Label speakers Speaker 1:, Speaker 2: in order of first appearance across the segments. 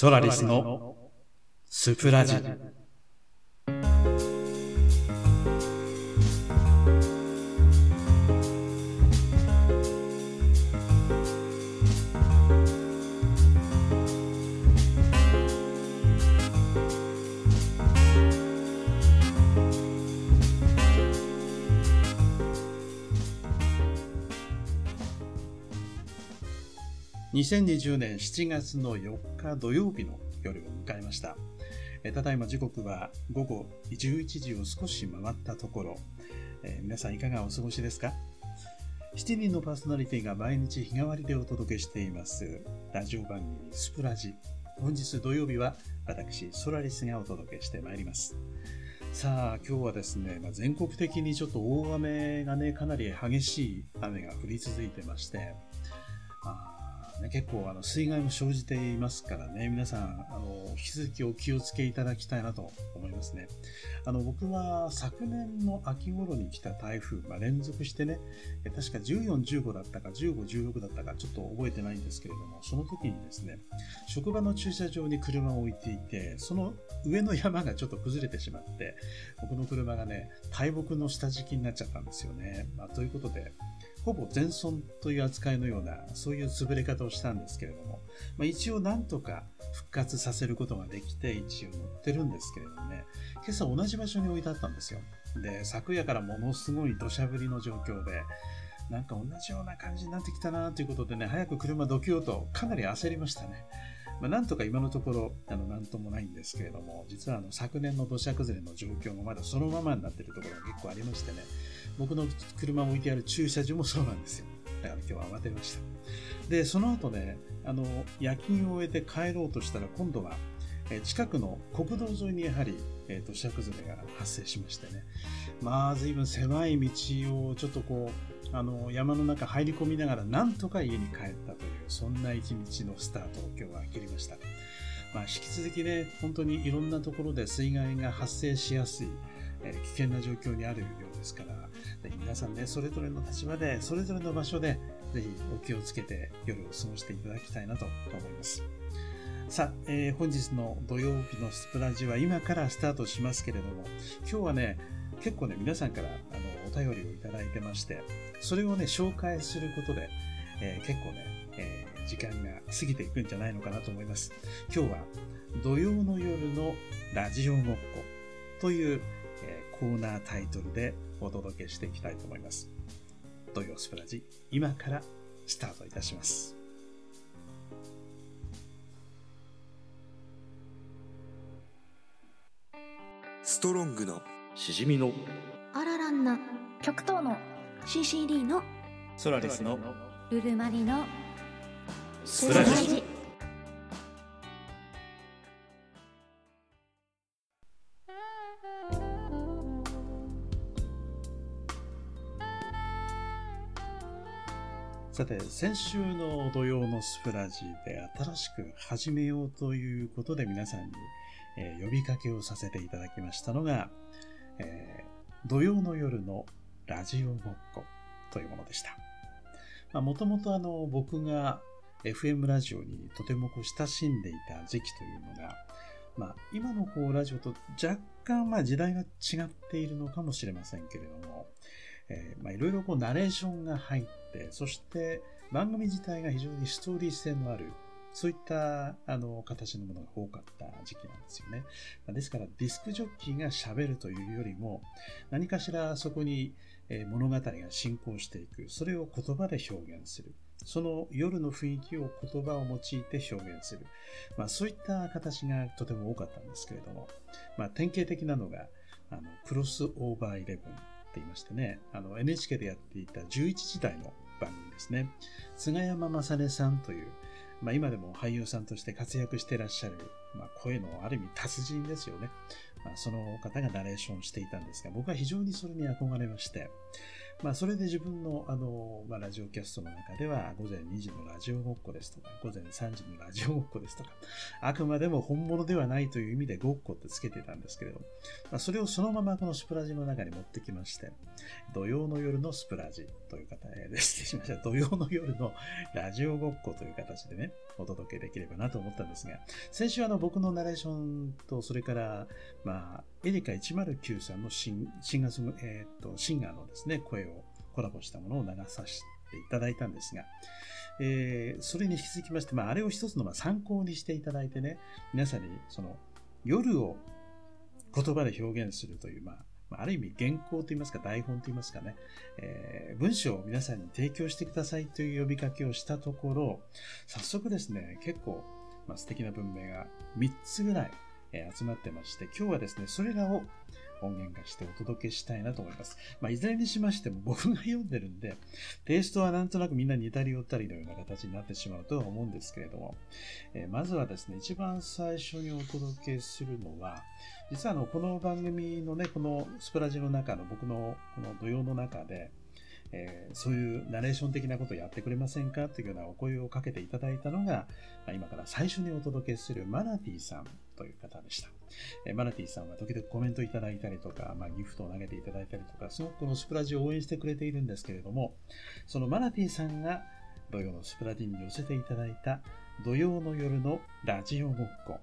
Speaker 1: ソラリスのスプラジ。2020年7月の4日土曜日の夜を迎えました。ただいま時刻は午後11時を少し回ったところ、えー、皆さんいかがお過ごしですか？7人のパーソナリティが毎日日替わりでお届けしています。ラジオ番組スプラジ。本日土曜日は私ソラリスがお届けしてまいります。さあ今日はですね、まあ、全国的にちょっと大雨がねかなり激しい雨が降り続いてまして。あね、結構あの水害も生じていますからね、皆さん、あの、引き続きお気をつけいただきたいなと思いますね。あの、僕は昨年の秋頃に来た台風、まあ、連続してね、確か14、15だったか、15、16だったか、ちょっと覚えてないんですけれども、その時にですね、職場の駐車場に車を置いていて、その上の山がちょっと崩れてしまって、僕の車がね、大木の下敷きになっちゃったんですよね。まあ、ということで、ほぼ全損という扱いのような、そういう潰れ方をしたんですけれども、まあ、一応なんとか復活させることができて、一応乗ってるんですけれどもね、今朝同じ場所に置いてあったんですよ。で、昨夜からものすごい土砂降りの状況で、なんか同じような感じになってきたなということでね、早く車どけようとかなり焦りましたね。まあ、なんとか今のところ、あの、なんともないんですけれども、実はあの、昨年の土砂崩れの状況もまだそのままになっているところが結構ありましてね、僕の車を置いてある駐車場もそうなんですよ。だから今日は慌てました。で、その後ね、あの、夜勤を終えて帰ろうとしたら、今度は、え近くの国道沿いにやはり、え土砂崩れが発生しましてね。まあ、随分狭い道をちょっとこう、あの山の中入り込みながらなんとか家に帰ったというそんな一日のスタートを今日は切りました、まあ、引き続きね本当にいろんなところで水害が発生しやすい、えー、危険な状況にあるようですから皆さんねそれぞれの立場でそれぞれの場所でぜひお気をつけて夜を過ごしていただきたいなと思います。さあ、えー、本日の土曜日のスプラジは今からスタートしますけれども今日はね結構ね皆さんからあのお便りをいただいてましてそれをね、紹介することで、えー、結構ね、えー、時間が過ぎていくんじゃないのかなと思います。今日は土曜の夜のラジオごっこという、えー、コーナータイトルでお届けしていきたいと思います。土曜スプラジ、今からスタートいたします。
Speaker 2: ストロングの
Speaker 1: しじみの
Speaker 3: あららんな極東の CCD の
Speaker 1: ソラリスの
Speaker 3: ルルマリの
Speaker 1: スラジさて、先週の土曜のスプラジで新しく始めようということで皆さんに、えー、呼びかけをさせていただきましたのが、えー、土曜の夜のラジオごっこというものでした。もともとあの僕が FM ラジオにとてもこう親しんでいた時期というのが、まあ、今のこうラジオと若干まあ時代が違っているのかもしれませんけれども、え、まあいろいろこうナレーションが入って、そして番組自体が非常にストーリー性のあるそういったあの形のものが多かった時期なんですよね。ですからディスクジョッキーが喋るというよりも何かしらそこに物語が進行していく。それを言葉で表現する。その夜の雰囲気を言葉を用いて表現する。まあそういった形がとても多かったんですけれども、まあ典型的なのが、あの、クロスオーバーイレブンって言いましてね、NHK でやっていた11時台の番組ですね。菅山正音さんという、まあ、今でも俳優さんとして活躍してらっしゃる、まあ、声のある意味達人ですよね。まあ、その方がナレーションしていたんですが、僕は非常にそれに憧れまして、まあ、それで自分の、あの、まあ、ラジオキャストの中では、午前2時のラジオごっこですとか、午前3時のラジオごっこですとか、あくまでも本物ではないという意味でごっこってつけてたんですけれど、まあ、それをそのままこのスプラジの中に持ってきまして、土曜の夜のスプラジという方で、失礼しました。土曜の夜のラジオごっこという形でね、お届けできればなと思ったんですが、先週あの僕のナレーションと、それから、まあ、エリカ109さんのシンシンガーえー、と、シンガーのですね、声をコラボしたものを流させていただいたんですが、えー、それに引き続きまして、まあ、あれを一つのま参考にしていただいてね、皆さんにその夜を言葉で表現するという、まあ、ある意味原稿といいますか台本といいますかね、えー、文章を皆さんに提供してくださいという呼びかけをしたところ、早速ですね、結構、まあ、素敵な文明が3つぐらい、え集まってまして、今日はですね、それらを音源化してお届けしたいなと思います。まあ、いずれにしましても僕が読んでるんで、テイストはなんとなくみんな似たり寄ったりのような形になってしまうとは思うんですけれども、えー、まずはですね、一番最初にお届けするのは、実はあの、この番組のね、このスプラジの中の僕のこの土曜の中で、えー、そういうナレーション的なことをやってくれませんかというようなお声をかけていただいたのが、今から最初にお届けするマナティさんという方でした。えマナティさんは時々コメントいただいたりとか、まあ、ギフトを投げていただいたりとか、すごくこのスプラジを応援してくれているんですけれども、そのマナティさんが土曜のスプラジに寄せていただいた土曜の夜のラジオごっこ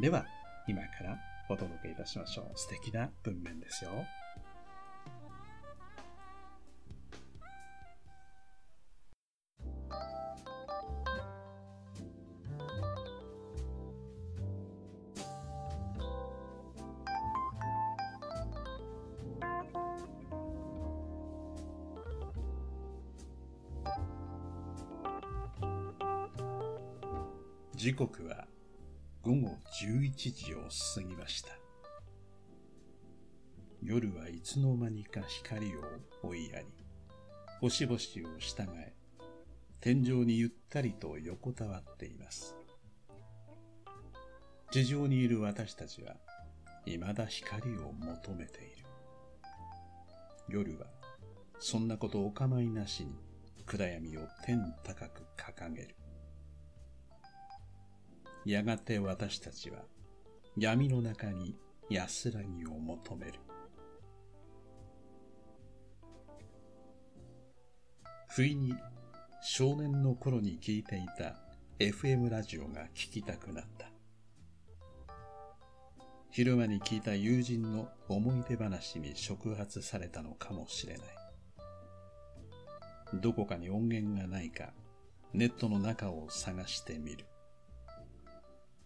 Speaker 1: では、今からお届けいたしましょう。素敵な文面ですよ。1時を過ぎました。夜はいつの間にか光を追いやり、星々を従え、天井にゆったりと横たわっています。地上にいる私たちは、未だ光を求めている。夜は、そんなことお構いなしに暗闇を天高く掲げる。やがて私たちは闇の中に安らぎを求める。不意に少年の頃に聞いていた FM ラジオが聞きたくなった。昼間に聞いた友人の思い出話に触発されたのかもしれない。どこかに音源がないか、ネットの中を探してみる。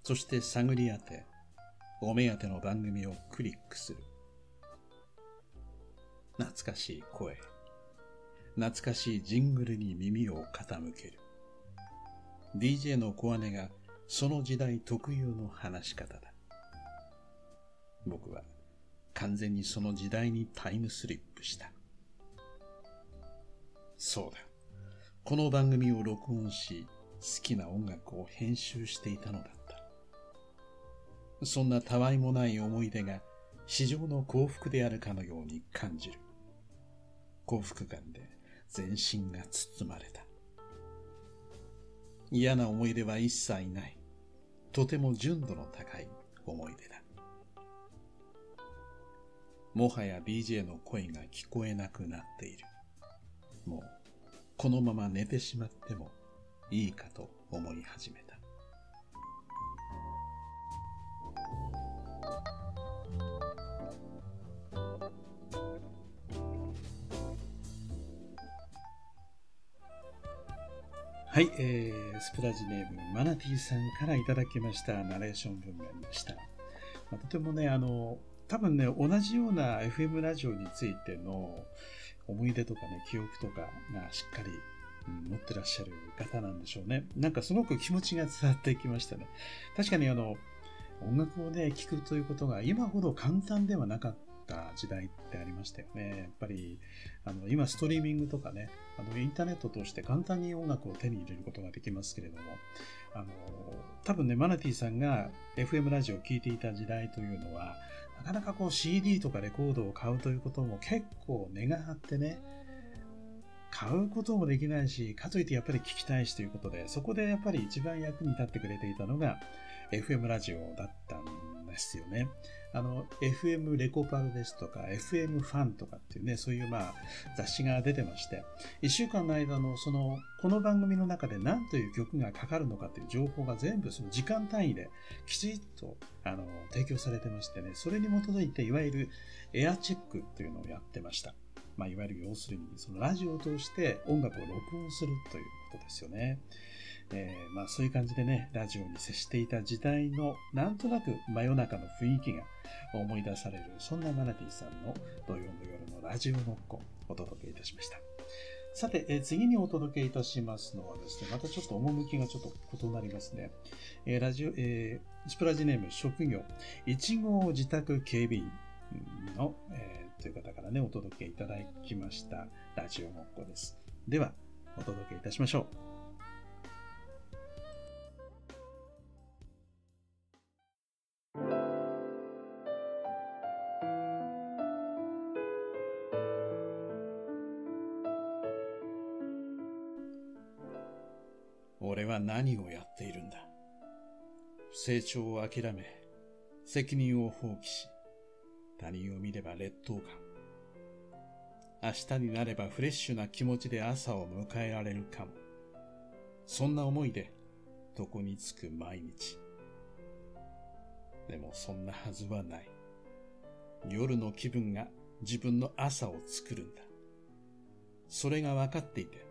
Speaker 1: そして探り当て、お目当ての番組をクリックする。懐かしい声、懐かしいジングルに耳を傾ける。DJ の小姉がその時代特有の話し方だ。僕は完全にその時代にタイムスリップした。そうだ。この番組を録音し、好きな音楽を編集していたのだ。そんなたわいもない思い出が市場の幸福であるかのように感じる。幸福感で全身が包まれた。嫌な思い出は一切ない。とても純度の高い思い出だ。もはや DJ の声が聞こえなくなっている。もう、このまま寝てしまってもいいかと思い始めた。はい、えー、スプラジネームマナティさんからいただきましたナレーション文面でした。まあ、とてもね、あの、多分ね、同じような FM ラジオについての思い出とかね、記憶とかがしっかり、うん、持ってらっしゃる方なんでしょうね。なんかすごく気持ちが伝わってきましたね。確かにあの、音楽をね、聴くということが今ほど簡単ではなかった時代ってありましたよね。やっぱり、あの、今ストリーミングとかね、あの、インターネットを通して簡単に音楽を手に入れることができますけれども、あの、多分ね、マナティさんが FM ラジオを聴いていた時代というのは、なかなかこう CD とかレコードを買うということも結構値が張ってね、買うこともできないし、かといってやっぱり聞きたいしということで、そこでやっぱり一番役に立ってくれていたのが FM ラジオだったんですよね。あの、FM レコパルですとか、FM ファンとかっていうね、そういうまあ雑誌が出てまして、一週間の間のその、この番組の中で何という曲がかかるのかっていう情報が全部その時間単位できちっとあの提供されてましてね、それに基づいていわゆるエアチェックというのをやってました。まあ、いわゆる要するに、そのラジオを通して音楽を録音するということですよね。えー、まあ、そういう感じでね、ラジオに接していた時代の、なんとなく真夜中の雰囲気が思い出される、そんなマナティさんの土曜の夜のラジオごっこ、お届けいたしました。さて、えー、次にお届けいたしますのはですね、またちょっと趣がちょっと異なりますね。えー、ラジオ、えー、スプラジネーム職業、1号自宅警備員の、えーという方からね、お届けいただきましたラジオごっこです。では、お届けいたしましょう。俺は何をやっているんだ。成長を諦め、責任を放棄し、他人を見れば劣等感。明日になればフレッシュな気持ちで朝を迎えられるかも。そんな思いで床につく毎日。でもそんなはずはない。夜の気分が自分の朝を作るんだ。それが分かっていて、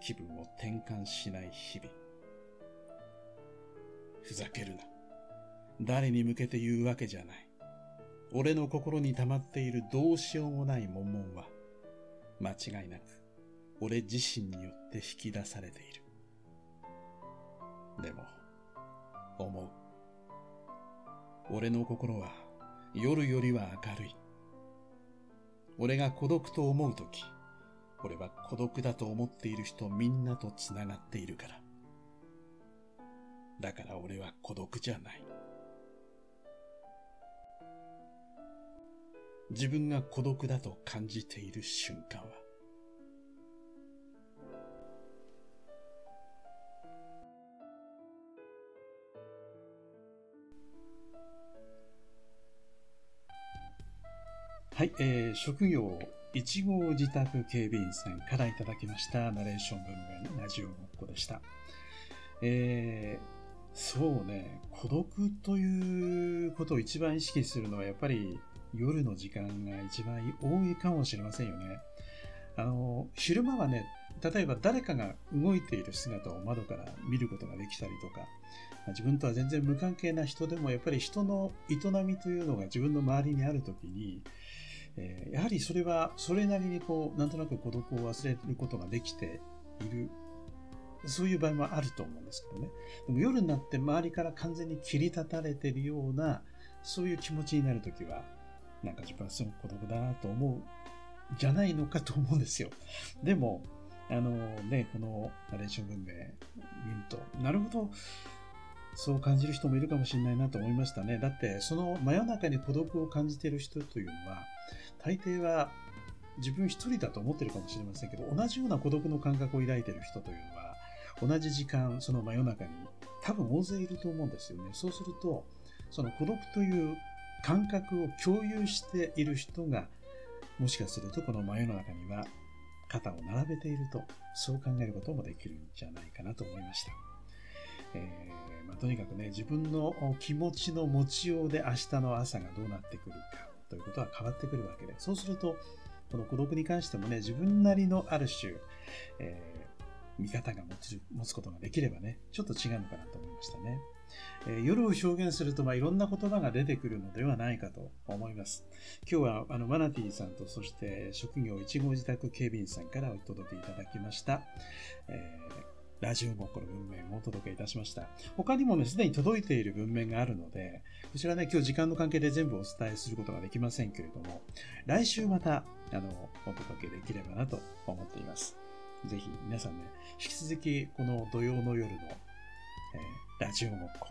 Speaker 1: 気分を転換しない日々。ふざけるな。誰に向けて言うわけじゃない。俺の心に溜まっているどうしようもない悶々は、間違いなく俺自身によって引き出されている。でも、思う。俺の心は夜よりは明るい。俺が孤独と思うとき、俺は孤独だと思っている人みんなと繋がっているから。だから俺は孤独じゃない。自分が孤独だと感じている瞬間は、はい、えー、職業1号自宅警備員さんからいただきましたナレーション文面ラジオごっこでした。えー、そうね、孤独ということを一番意識するのはやっぱり夜の時間が一番多いかもしれませんよね。あの、昼間はね、例えば誰かが動いている姿を窓から見ることができたりとか、自分とは全然無関係な人でもやっぱり人の営みというのが自分の周りにあるときに、えー、やはりそれはそれなりにこう、なんとなく孤独を忘れることができている、そういう場合もあると思うんですけどね。でも夜になって周りから完全に切り立たれてるような、そういう気持ちになるときは、なんか自分はすごく孤独だなと思うじゃないのかと思うんですよ。でも、あのね、このナレーション文明見ると、なるほど、そう感じる人もいるかもしれないなと思いましたね。だって、その真夜中に孤独を感じてる人というのは、大抵は自分一人だと思ってるかもしれませんけど、同じような孤独の感覚を抱いている人というのは、同じ時間、その真夜中に多分大勢いると思うんですよね。そうすると、その孤独という感覚を共有している人が、もしかするとこの真夜中には肩を並べていると、そう考えることもできるんじゃないかなと思いました。えー、まあ、とにかくね、自分の気持ちの持ちようで明日の朝がどうなってくるかということは変わってくるわけで、そうすると、この孤独に関してもね、自分なりのある種、えー、見方が持つ持つことができればね、ちょっと違うのかなと思いましたね。えー、夜を表現すると、まあ、いろんな言葉が出てくるのではないかと思います。今日はあのマナティさんと、そして職業1号自宅警備員さんからお届けいただきました。えーラジオもこの文面をお届けいたしました。他にもね、すでに届いている文面があるので、こちらね、今日時間の関係で全部お伝えすることができませんけれども、来週また、あの、お届けできればなと思っています。ぜひ皆さんね、引き続きこの土曜の夜の、えー、ラジオごっこ、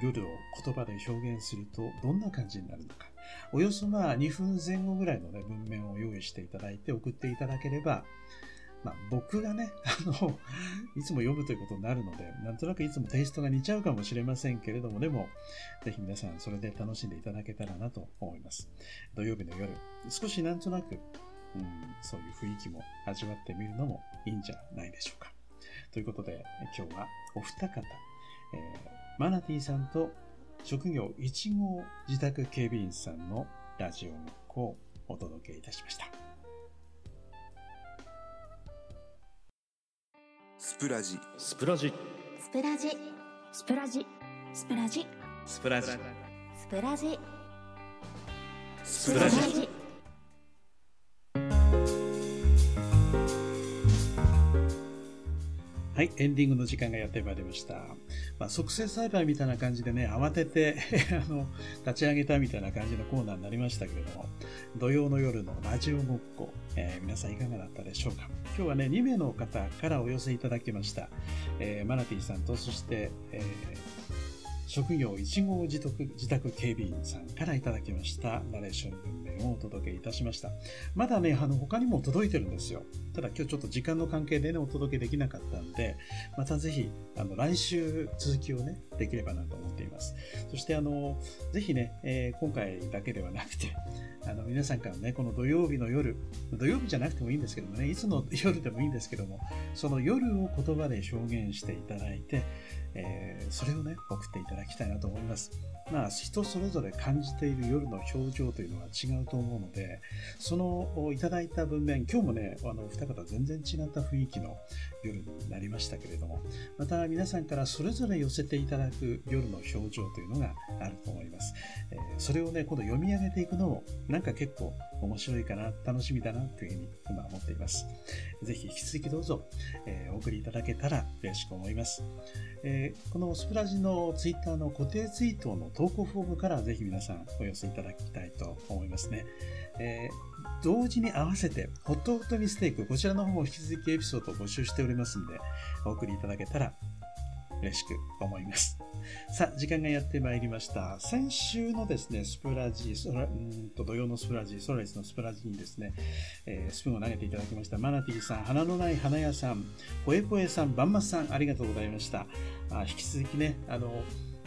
Speaker 1: 夜を言葉で表現するとどんな感じになるのか。およそまあ2分前後ぐらいのね、文面を用意していただいて送っていただければ、まあ、僕がね、あの、いつも読むということになるので、なんとなくいつもテイストが似ちゃうかもしれませんけれども、でも、ぜひ皆さんそれで楽しんでいただけたらなと思います。土曜日の夜、少しなんとなく、うん、そういう雰囲気も味わってみるのもいいんじゃないでしょうか。ということで、今日はお二方、えー、マナティさんと職業1号自宅警備員さんのラジオごっこをお届けいたしました。
Speaker 2: スプラジ。
Speaker 4: スプラジ。
Speaker 3: スプラジ。スプラジ。スプラジ。
Speaker 4: スプラジ。
Speaker 3: スプラジ。
Speaker 2: スプラジ。
Speaker 1: はい、エンディングの時間がやってまいりました。まあ、促成栽培みたいな感じでね、慌てて あの、立ち上げたみたいな感じのコーナーになりましたけれども、土曜の夜のラジオごっこ、えー、皆さんいかがだったでしょうか？今日はね、2名の方からお寄せいただきました。えー、マナティさんと、そして、えー職業1号自宅自宅警備員さんからいただきましたナレーション文面をお届けいたしました。まだね、あの他にも届いてるんですよ。ただ今日ちょっと時間の関係でね、お届けできなかったんで、またぜひ、あの来週続きをね、できればなと思っています。そしてあの、ぜひね、えー、今回だけではなくて、あの皆さんからね、この土曜日の夜、土曜日じゃなくてもいいんですけどもね、いつの夜でもいいんですけども、その夜を言葉で表現していただいて、えー、それをね、送っていただきたいなと思います。まあ、人それぞれ感じている夜の表情というのは違うと思うので、そのいただいた文面、今日もね、あの、二方全然違った雰囲気の夜になりましたけれども、また皆さんからそれぞれ寄せていただく夜の表情というのがあると思います。えー、それをね、今度読み上げていくのも、なんか結構面白いかな、楽しみだなというふうに今思っています。ぜひ引き続きどうぞ、えー、お送りいただけたら嬉しく思います。えー、このスプラジのツイッターの固定ツイートの投稿フォームからぜひ皆さんお寄せいただきたいと思いますね。えー、同時に合わせて、ホットホットミステイク、こちらの方も引き続きエピソードを募集しておりますますんで、お送りいただけたら嬉しく思います。さあ、時間がやってまいりました。先週のですね、スプラジー、うんと土曜のスプラジー、ソラリスのスプラジーにですね、えー、スプーンを投げていただきました。マナティさん、花のない花屋さん、ポエポエさん、バンマスさん、ありがとうございました。あ引き続きね、あの、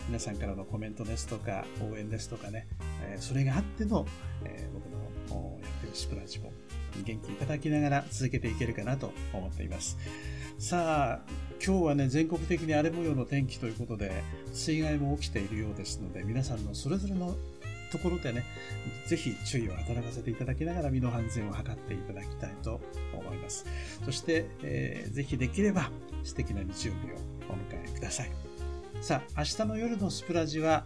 Speaker 1: 皆さんからのコメントですとか、応援ですとかね、えー、それがあっての、えー、僕のやってるスプラジも元気いただきながら続けていけるかなと思っています。さあ、今日はね、全国的に荒れ模様の天気ということで、水害も起きているようですので、皆さんのそれぞれのところでね、ぜひ注意を働かせていただきながら身の安全を図っていただきたいと思います。そして、えー、ぜひできれば素敵な日曜日をお迎えください。さあ、明日の夜のスプラジは、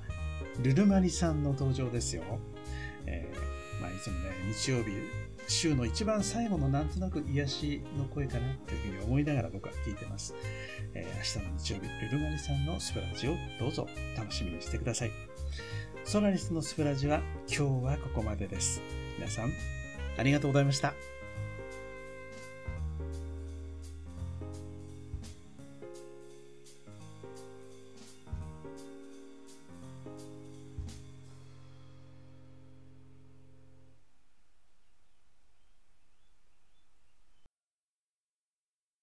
Speaker 1: ルルマニさんの登場ですよ。えー、つもね、日曜日、週の一番最後のなんとなく癒しの声かなというふうに思いながら僕は聞いてます。えー、明日の日曜日、ルルマリさんのスプラジをどうぞ楽しみにしてください。ソラリスのスプラジは今日はここまでです。皆さん、ありがとうございました。